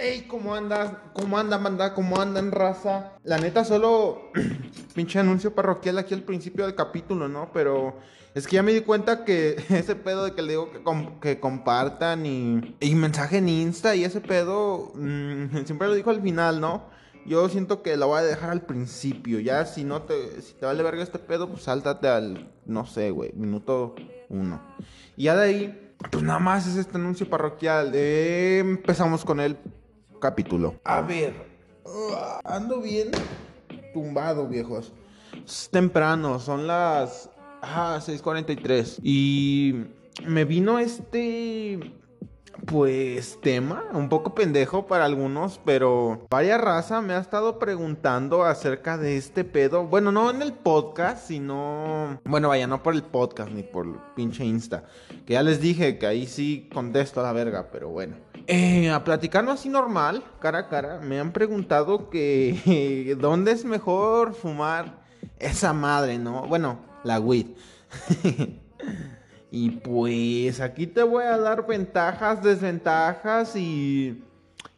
Ey, ¿cómo andas? ¿Cómo anda, manda? ¿Cómo andan, raza? La neta, solo pinche anuncio parroquial aquí al principio del capítulo, ¿no? Pero es que ya me di cuenta que ese pedo de que le digo que, que compartan y, y mensaje en Insta y ese pedo, mm, siempre lo dijo al final, ¿no? Yo siento que lo voy a dejar al principio. Ya si no te, si te vale verga este pedo, pues sáltate al, no sé, güey, minuto uno. Y ya de ahí, pues nada más es este anuncio parroquial. Empezamos con el capítulo. A ver, uh, ando bien tumbado, viejos. Es temprano, son las ah, 6:43. Y me vino este pues tema, un poco pendejo para algunos, pero varias raza me ha estado preguntando acerca de este pedo. Bueno, no en el podcast, sino... Bueno, vaya, no por el podcast ni por el pinche Insta. Que ya les dije que ahí sí contesto a la verga, pero bueno. Eh, a platicarlo así normal, cara a cara, me han preguntado que... ¿Dónde es mejor fumar esa madre, no? Bueno, la weed. Y pues aquí te voy a dar ventajas, desventajas y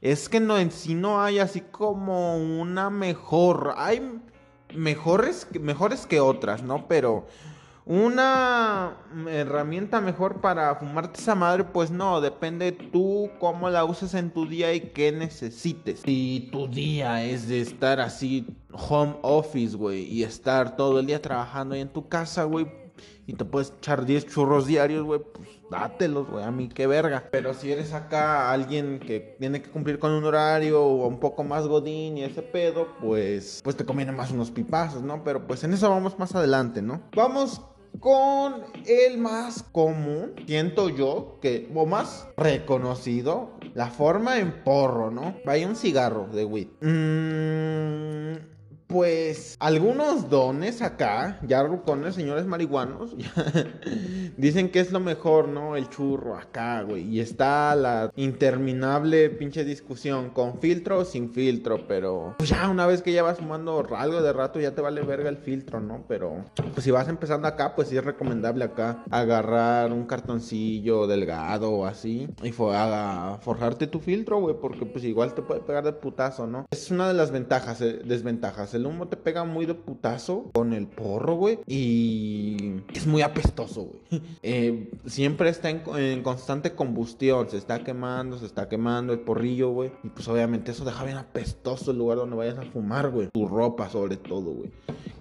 es que no en sí no hay así como una mejor. Hay mejores, mejores que otras, ¿no? Pero una herramienta mejor para fumarte esa madre, pues no, depende tú cómo la uses en tu día y qué necesites. Si tu día es de estar así home office, güey, y estar todo el día trabajando ahí en tu casa, güey, y te puedes echar 10 churros diarios, güey, pues dátelos, güey, a mí qué verga. Pero si eres acá alguien que tiene que cumplir con un horario o un poco más godín y ese pedo, pues, pues te conviene más unos pipazos, ¿no? Pero pues en eso vamos más adelante, ¿no? Vamos con el más común, siento yo, que, o más reconocido, la forma en porro, ¿no? Vaya un cigarro de weed. Mmm... Pues algunos dones acá, ya rucones, señores marihuanos, dicen que es lo mejor, ¿no? El churro acá, güey. Y está la interminable pinche discusión, con filtro o sin filtro, pero pues ya una vez que ya vas fumando algo de rato, ya te vale verga el filtro, ¿no? Pero pues si vas empezando acá, pues sí es recomendable acá agarrar un cartoncillo delgado o así y forjarte tu filtro, güey, porque pues igual te puede pegar de putazo, ¿no? Es una de las ventajas, eh, desventajas. El humo te pega muy de putazo con el porro, güey, y es muy apestoso, güey. Eh, siempre está en, en constante combustión, se está quemando, se está quemando el porrillo, güey, y pues obviamente eso deja bien apestoso el lugar donde vayas a fumar, güey. Tu ropa sobre todo, güey.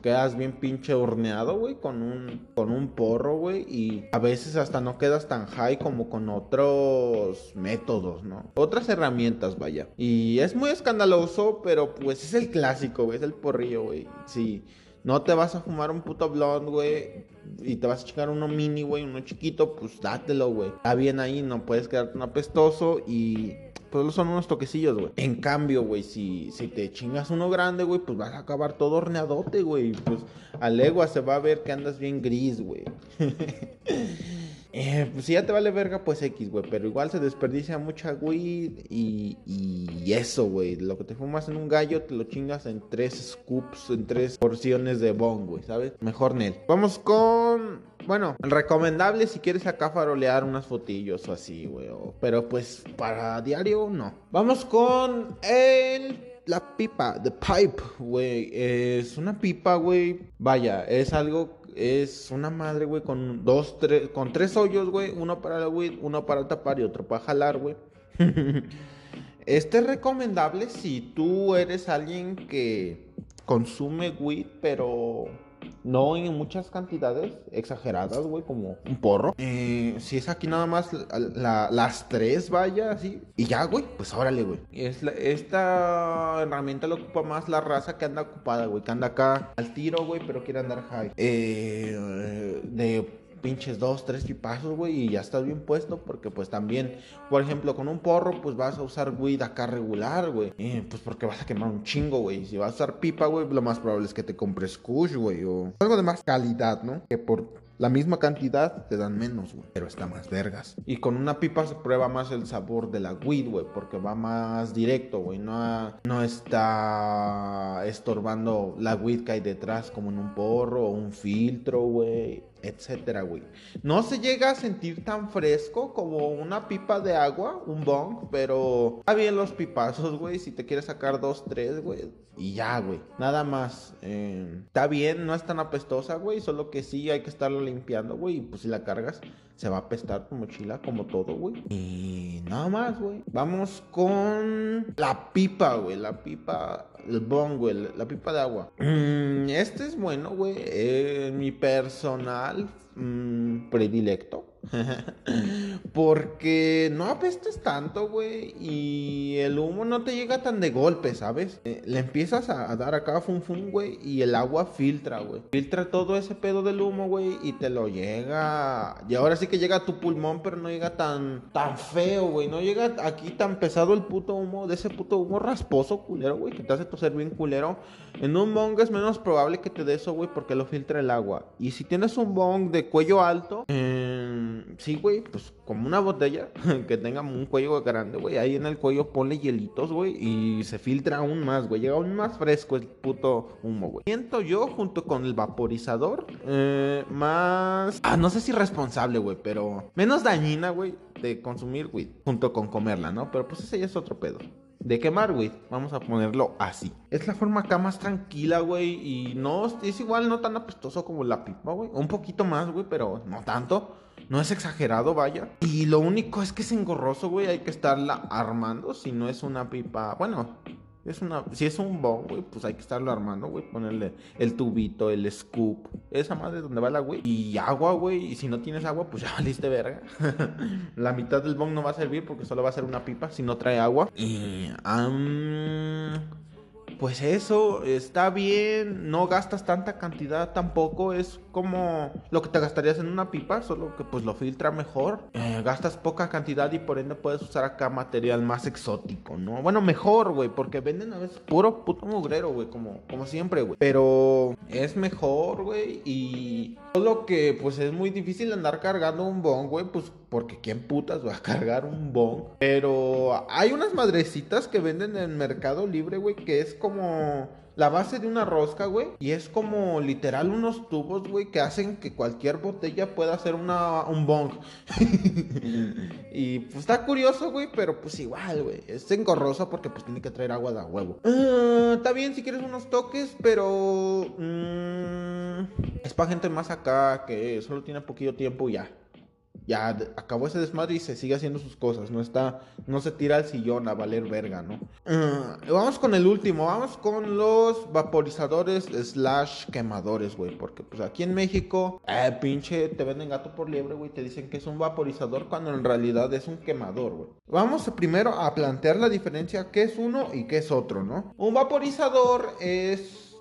Quedas bien pinche horneado, güey, con un, con un porro, güey, y a veces hasta no quedas tan high como con otros métodos, ¿no? Otras herramientas, vaya. Y es muy escandaloso, pero pues es el clásico, güey, es el porrillo, güey. Sí. No te vas a fumar un puto blond, güey, y te vas a chingar uno mini, güey, uno chiquito, pues dátelo, güey. Está bien ahí, no puedes quedarte un apestoso y pues son unos toquecillos, güey. En cambio, güey, si, si te chingas uno grande, güey, pues vas a acabar todo horneadote, güey. Pues a legua se va a ver que andas bien gris, güey. Eh, pues si ya te vale verga, pues X, güey. Pero igual se desperdicia mucha weed y, y eso, güey. Lo que te fumas en un gallo, te lo chingas en tres scoops, en tres porciones de bong, güey, ¿sabes? Mejor Nel. Vamos con. Bueno, recomendable si quieres acá farolear unas fotillos o así, güey. Pero pues para diario, no. Vamos con el. La pipa, the pipe, güey. Es una pipa, güey. Vaya, es algo es una madre, güey, con dos, tres, con tres hoyos, güey. Uno para la weed, uno para tapar y otro para jalar, güey. este es recomendable si tú eres alguien que consume weed, pero no en muchas cantidades exageradas, güey, como un porro. Eh, si es aquí nada más la- la- las tres, vaya, así. Y ya, güey, pues órale, güey. Es la- esta herramienta lo ocupa más la raza que anda ocupada, güey. Que anda acá al tiro, güey, pero quiere andar high. Eh, de pinches dos, tres pipazos, güey, y ya estás bien puesto, porque pues también, por ejemplo, con un porro, pues vas a usar weed acá regular, güey, Eh, pues porque vas a quemar un chingo, güey, si vas a usar pipa, güey, lo más probable es que te compres kush, güey, o algo de más calidad, ¿no? Que por la misma cantidad te dan menos, güey, pero está más vergas. Y con una pipa se prueba más el sabor de la weed, güey, porque va más directo, güey, no, no está estorbando la weed que hay detrás como en un porro o un filtro, güey. Etcétera, güey. No se llega a sentir tan fresco como una pipa de agua, un bong, pero está bien los pipazos, güey. Si te quieres sacar dos, tres, güey. Y ya, güey. Nada más. Eh, está bien, no es tan apestosa, güey. Solo que sí hay que estarlo limpiando, güey. Y pues si la cargas, se va a apestar tu mochila como todo, güey. Y nada más, güey. Vamos con la pipa, güey. La pipa el bong, güey, la pipa de agua. Mm, este es bueno, güey. Eh, mi personal mm, predilecto. Porque no apestes tanto, güey. Y el humo no te llega tan de golpe, ¿sabes? Eh, le empiezas a, dar acá fum fum, güey. Y el agua filtra, güey. Filtra todo ese pedo del humo, güey. Y te lo llega. Y ahora sí que llega a tu pulmón, pero no llega tan, tan feo, güey. No llega aquí tan pesado el puto humo. De ese puto humo rasposo, culero, güey. Que te hace toser bien culero. En un bong es menos probable que te dé eso, güey. Porque lo filtra el agua. Y si tienes un bong de cuello alto, eh sí, güey, pues como una botella que tenga un cuello grande, güey. Ahí en el cuello ponle hielitos, güey. Y se filtra aún más, güey. Llega aún más fresco el puto humo, güey. Siento yo, junto con el vaporizador, eh, más. Ah, no sé si responsable, güey, pero menos dañina, güey, de consumir, güey, junto con comerla, ¿no? Pero pues ese ya es otro pedo de quemar, güey. Vamos a ponerlo así. Es la forma acá más tranquila, güey. Y no, es igual, no tan apestoso como la pipa, güey. Un poquito más, güey, pero no tanto. No es exagerado, vaya. Y lo único es que es engorroso, güey. Hay que estarla armando. Si no es una pipa. Bueno, es una, si es un bong, güey, pues hay que estarlo armando, güey. Ponerle el tubito, el scoop. Esa madre donde va la güey. Y agua, güey. Y si no tienes agua, pues ya valiste verga. la mitad del bong no va a servir porque solo va a ser una pipa si no trae agua. Y pues eso está bien, no gastas tanta cantidad tampoco, es como lo que te gastarías en una pipa, solo que pues lo filtra mejor. Eh, gastas poca cantidad y por ende puedes usar acá material más exótico, ¿no? Bueno, mejor, güey, porque venden a veces puro puto mugrero, güey, como, como siempre, güey. Pero es mejor, güey, y solo que pues es muy difícil andar cargando un bong, güey, pues porque quién putas va a cargar un bong. Pero hay unas madrecitas que venden en Mercado Libre, güey, que es como la base de una rosca, güey. Y es como literal unos tubos, güey, que hacen que cualquier botella pueda hacer una, un bong. y pues está curioso, güey, pero pues igual, güey. Es engorroso porque pues tiene que traer agua de huevo. Ah, está bien si quieres unos toques, pero... Mm, es para gente más acá que solo tiene poquito tiempo y ya ya acabó ese desmadre y se sigue haciendo sus cosas, no está, no se tira al sillón a valer verga, ¿no? Ah, vamos con el último, vamos con los vaporizadores slash quemadores, güey, porque pues aquí en México, eh, pinche, te venden gato por liebre, güey, te dicen que es un vaporizador cuando en realidad es un quemador, güey. Vamos primero a plantear la diferencia, qué es uno y qué es otro, ¿no? Un vaporizador es...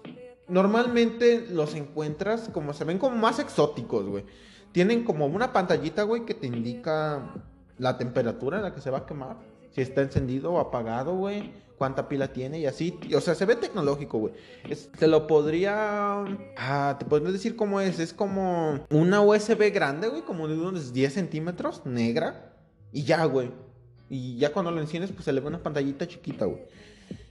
Normalmente los encuentras como se ven como más exóticos, güey tienen como una pantallita, güey, que te indica la temperatura en la que se va a quemar. Si está encendido o apagado, güey. Cuánta pila tiene y así. O sea, se ve tecnológico, güey. te lo podría. Ah, te podría decir cómo es. Es como una USB grande, güey. Como de unos 10 centímetros, negra. Y ya, güey. Y ya cuando lo enciendes, pues se le ve una pantallita chiquita, güey.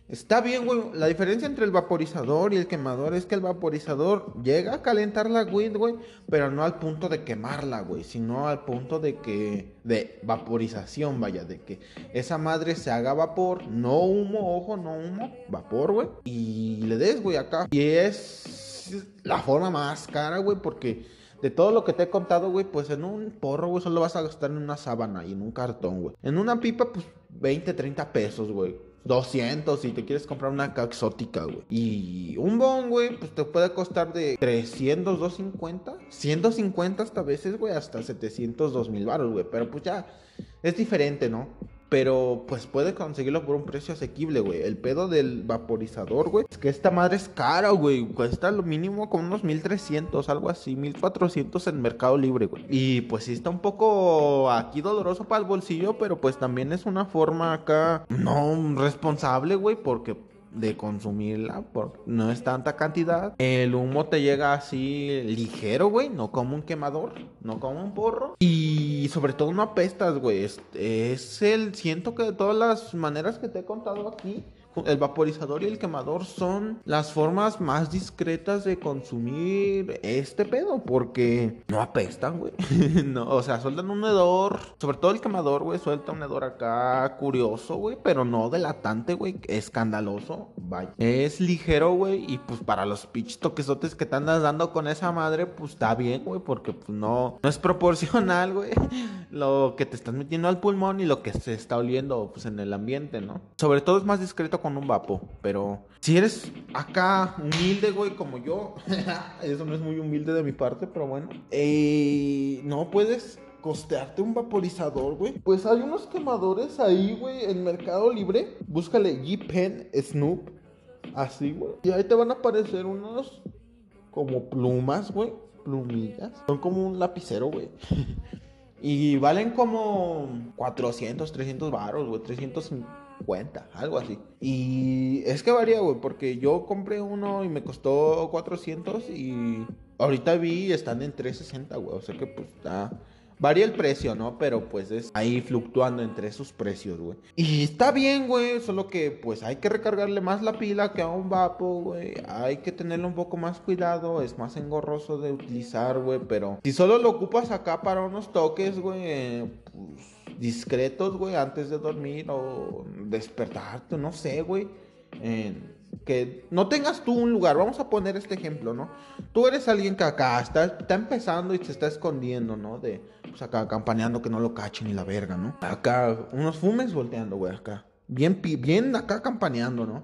Está bien, güey. La diferencia entre el vaporizador y el quemador es que el vaporizador llega a calentar la weed, güey, pero no al punto de quemarla, güey, sino al punto de que de vaporización, vaya, de que esa madre se haga vapor, no humo, ojo, no humo, vapor, güey, y le des, güey, acá. Y es la forma más cara, güey, porque de todo lo que te he contado, güey, pues en un porro, güey, solo vas a gastar en una sábana y en un cartón, güey. En una pipa, pues 20, 30 pesos, güey. 200 si te quieres comprar una exótica, güey. Y un bon, güey, pues te puede costar de 300, 250, 150 hasta veces, güey, hasta 700, 2000 baros, güey. Pero pues ya es diferente, ¿no? Pero pues puede conseguirlo por un precio asequible, güey. El pedo del vaporizador, güey. Es que esta madre es cara, güey. Cuesta lo mínimo como unos 1300, algo así. 1400 en Mercado Libre, güey. Y pues sí está un poco aquí doloroso para el bolsillo. Pero pues también es una forma acá no responsable, güey. Porque de consumirla, porque no es tanta cantidad. El humo te llega así ligero, güey, no como un quemador, no como un porro. Y sobre todo no apestas, güey. Es, es el, siento que de todas las maneras que te he contado aquí, el vaporizador y el quemador son las formas más discretas de consumir este pedo, porque no apestan, güey. no, o sea, sueltan un hedor, sobre todo el quemador, güey, suelta un hedor acá curioso, güey, pero no delatante, güey, escandaloso, vaya. Es ligero, güey, y pues para los pitch toquesotes que te andas dando con esa madre, pues está bien, güey, porque pues no, no es proporcional, güey, lo que te estás metiendo al pulmón y lo que se está oliendo, pues en el ambiente, ¿no? Sobre todo es más discreto con un vapo, pero si eres acá humilde, güey, como yo, eso no es muy humilde de mi parte, pero bueno, eh, no puedes costearte un vaporizador, güey. Pues hay unos quemadores ahí, güey, en Mercado Libre. Búscale G-Pen Snoop. Así, güey. Y ahí te van a aparecer unos como plumas, güey. Plumillas. Son como un lapicero, güey. y valen como 400, 300 baros, güey. 350, algo así. Y es que varía, güey, porque yo compré uno y me costó 400 y ahorita vi están en 360, güey. O sea que pues está Varía el precio, ¿no? Pero pues es ahí fluctuando entre esos precios, güey. Y está bien, güey. Solo que pues hay que recargarle más la pila que a un vapo, güey. Hay que tenerle un poco más cuidado. Es más engorroso de utilizar, güey. Pero si solo lo ocupas acá para unos toques, güey, pues discretos, güey, antes de dormir o despertarte, no sé, güey. que no tengas tú un lugar. Vamos a poner este ejemplo, ¿no? Tú eres alguien que acá está, está empezando y se está escondiendo, ¿no? De pues acá campaneando que no lo cachen ni la verga, ¿no? Acá unos fumes volteando, güey, acá. Bien, bien acá campaneando, ¿no?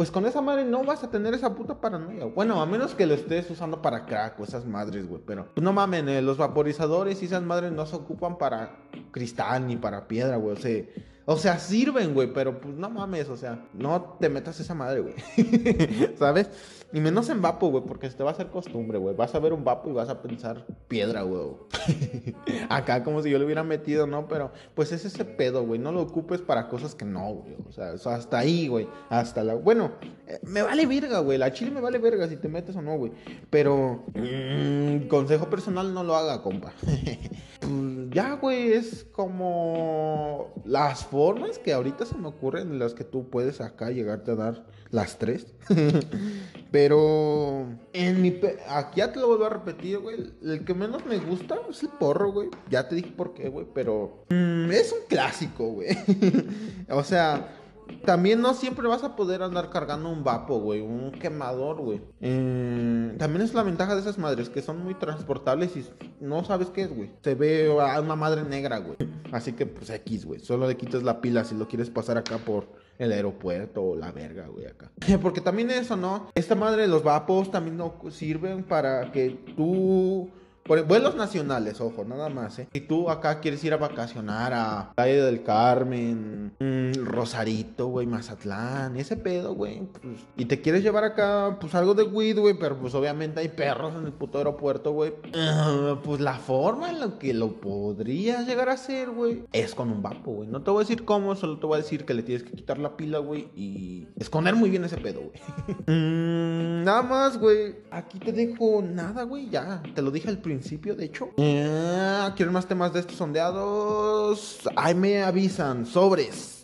Pues con esa madre no vas a tener esa puta paranoia. Bueno, a menos que lo estés usando para crack o esas madres, güey. Pero pues no mamen, eh, los vaporizadores y esas madres no se ocupan para cristal ni para piedra, güey. O sea, o sea, sirven, güey, pero pues no mames, o sea, no te metas esa madre, güey. ¿Sabes? Y menos en vapo, güey, porque se te va a hacer costumbre, güey. Vas a ver un vapo y vas a pensar piedra, güey. Acá como si yo le hubiera metido, ¿no? Pero pues es ese pedo, güey. No lo ocupes para cosas que no, güey. O sea, hasta ahí, güey. Hasta la... Bueno, eh, me vale verga, güey. La chile me vale verga si te metes o no, güey. Pero... Mmm, consejo personal, no lo haga, compa. pues ya, güey, es como las formas que ahorita se me ocurren en las que tú puedes acá llegarte a dar las tres. Pero en mi aquí ya te lo vuelvo a repetir, güey. El que menos me gusta es el porro, güey. Ya te dije por qué, güey. Pero mm, es un clásico, güey. o sea, también no siempre vas a poder andar cargando un vapo, güey, un quemador, güey. Eh, también es la ventaja de esas madres que son muy transportables y no sabes qué es, güey. Se ve a una madre negra, güey. Así que pues X, güey. Solo le quitas la pila si lo quieres pasar acá por el aeropuerto o la verga, güey, acá. Porque también eso, ¿no? Esta madre de los vapos también no sirven para que tú por vuelos nacionales, ojo, nada más, ¿eh? Si tú acá quieres ir a vacacionar a Playa del Carmen, Rosarito, güey, Mazatlán, ese pedo, güey, pues, y te quieres llevar acá, pues algo de weed, güey, pero pues obviamente hay perros en el puto aeropuerto, güey. Pues la forma en la que lo podrías llegar a hacer, güey, es con un vapo, güey. No te voy a decir cómo, solo te voy a decir que le tienes que quitar la pila, güey, y esconder muy bien ese pedo, güey. Mm, nada más, güey. Aquí te dejo nada, güey, ya. Te lo dije al principio principio, de hecho. Eh, ¿Quieren más temas de estos sondeados? Ahí me avisan, sobres.